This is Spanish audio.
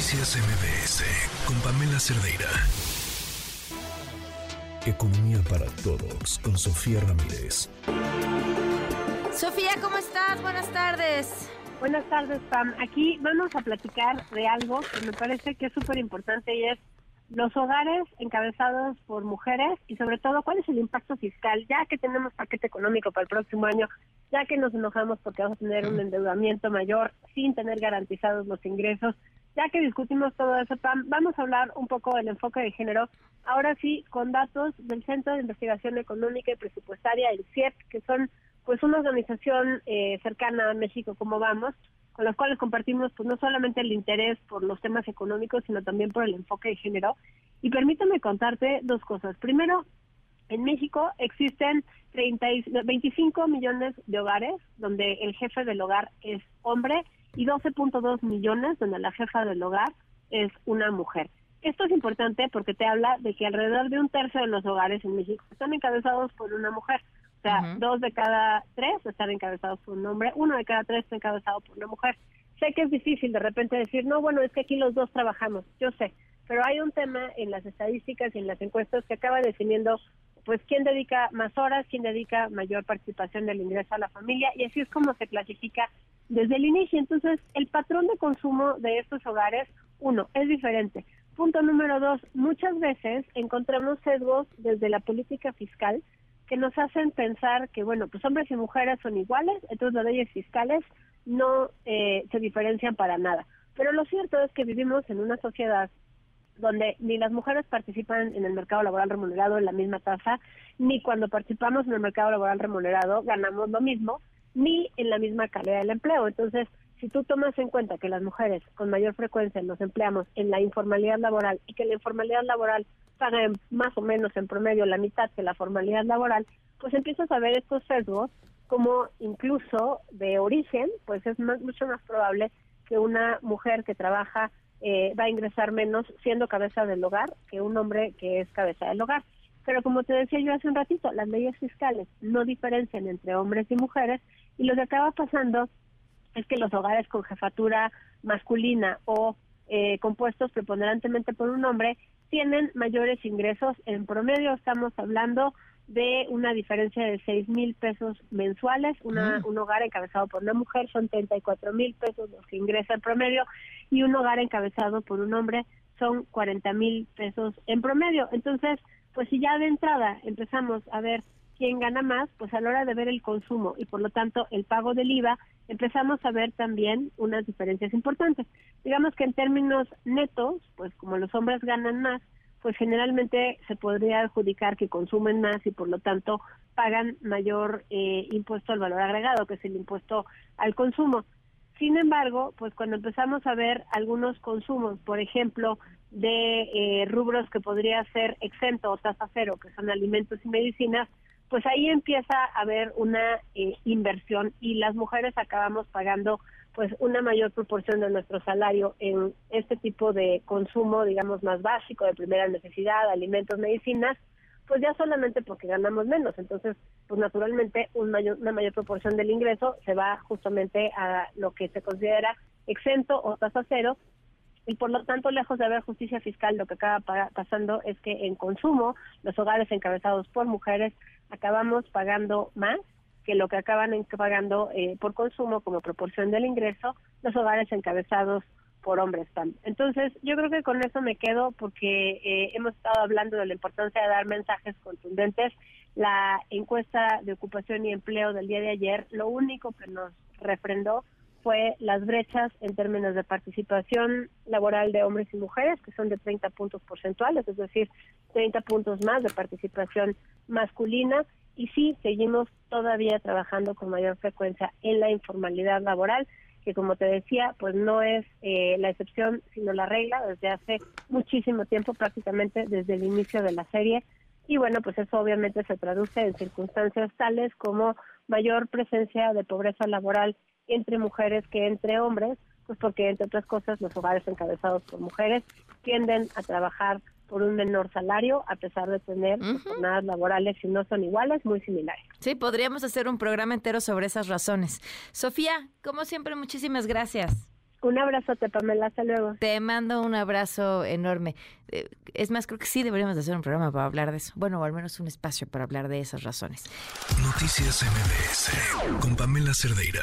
Noticias MBS con Pamela Cerdeira. Economía para todos con Sofía Ramírez. Sofía, ¿cómo estás? Buenas tardes. Buenas tardes, Pam. Aquí vamos a platicar de algo que me parece que es súper importante y es los hogares encabezados por mujeres y sobre todo cuál es el impacto fiscal, ya que tenemos paquete económico para el próximo año, ya que nos enojamos porque vamos a tener un endeudamiento mayor sin tener garantizados los ingresos, ya que discutimos todo eso, Pam, vamos a hablar un poco del enfoque de género, ahora sí, con datos del Centro de Investigación Económica y Presupuestaria, el CIEP, que son pues una organización eh, cercana a México, como vamos, con los cuales compartimos pues no solamente el interés por los temas económicos, sino también por el enfoque de género. Y permítame contarte dos cosas. Primero, en México existen 30, 25 millones de hogares donde el jefe del hogar es hombre y 12.2 millones donde la jefa del hogar es una mujer. Esto es importante porque te habla de que alrededor de un tercio de los hogares en México están encabezados por una mujer. O sea, dos de cada tres están encabezados por un hombre, uno de cada tres está encabezado por una mujer. Sé que es difícil de repente decir, no, bueno, es que aquí los dos trabajamos, yo sé, pero hay un tema en las estadísticas y en las encuestas que acaba definiendo pues quién dedica más horas, quién dedica mayor participación del ingreso a la familia y así es como se clasifica desde el inicio. Entonces, el patrón de consumo de estos hogares, uno, es diferente. Punto número dos, muchas veces encontramos sesgos desde la política fiscal que nos hacen pensar que, bueno, pues hombres y mujeres son iguales, entonces las leyes fiscales no eh, se diferencian para nada. Pero lo cierto es que vivimos en una sociedad donde ni las mujeres participan en el mercado laboral remunerado en la misma tasa, ni cuando participamos en el mercado laboral remunerado ganamos lo mismo, ni en la misma calidad del empleo. Entonces, si tú tomas en cuenta que las mujeres con mayor frecuencia nos empleamos en la informalidad laboral y que la informalidad laboral paga más o menos en promedio la mitad que la formalidad laboral, pues empiezas a ver estos sesgos como incluso de origen, pues es mucho más probable que una mujer que trabaja eh, va a ingresar menos siendo cabeza del hogar que un hombre que es cabeza del hogar. Pero como te decía yo hace un ratito, las leyes fiscales no diferencian entre hombres y mujeres y lo que acaba pasando es que los hogares con jefatura masculina o eh, compuestos preponderantemente por un hombre tienen mayores ingresos. En promedio estamos hablando de una diferencia de 6 mil pesos mensuales. Una, mm. Un hogar encabezado por una mujer son 34 mil pesos los que ingresa en promedio y un hogar encabezado por un hombre son 40 mil pesos en promedio. Entonces, pues si ya de entrada empezamos a ver quién gana más, pues a la hora de ver el consumo y por lo tanto el pago del IVA, empezamos a ver también unas diferencias importantes. Digamos que en términos netos, pues como los hombres ganan más, pues generalmente se podría adjudicar que consumen más y por lo tanto pagan mayor eh, impuesto al valor agregado, que es el impuesto al consumo. Sin embargo, pues cuando empezamos a ver algunos consumos, por ejemplo, de eh, rubros que podría ser exento o tasa cero, que son alimentos y medicinas, pues ahí empieza a haber una eh, inversión y las mujeres acabamos pagando pues una mayor proporción de nuestro salario en este tipo de consumo, digamos, más básico, de primera necesidad, alimentos, medicinas, pues ya solamente porque ganamos menos. Entonces, pues naturalmente un mayor, una mayor proporción del ingreso se va justamente a lo que se considera exento o tasa cero, y por lo tanto, lejos de haber justicia fiscal, lo que acaba pasando es que en consumo, los hogares encabezados por mujeres acabamos pagando más que lo que acaban pagando eh, por consumo como proporción del ingreso los hogares encabezados por hombres también. Entonces, yo creo que con eso me quedo porque eh, hemos estado hablando de la importancia de dar mensajes contundentes. La encuesta de ocupación y empleo del día de ayer, lo único que nos refrendó fue las brechas en términos de participación laboral de hombres y mujeres, que son de 30 puntos porcentuales, es decir, 30 puntos más de participación masculina. Y sí, seguimos todavía trabajando con mayor frecuencia en la informalidad laboral, que como te decía, pues no es eh, la excepción, sino la regla desde hace muchísimo tiempo, prácticamente desde el inicio de la serie. Y bueno, pues eso obviamente se traduce en circunstancias tales como mayor presencia de pobreza laboral entre mujeres que entre hombres, pues porque entre otras cosas los hogares encabezados por mujeres tienden a trabajar por un menor salario a pesar de tener pues, jornadas laborales si no son iguales, muy similares. Sí, podríamos hacer un programa entero sobre esas razones. Sofía, como siempre, muchísimas gracias. Un abrazote, Pamela. Hasta luego. Te mando un abrazo enorme. Eh, Es más, creo que sí deberíamos de hacer un programa para hablar de eso. Bueno, o al menos un espacio para hablar de esas razones. Noticias MBS con Pamela Cerdeira.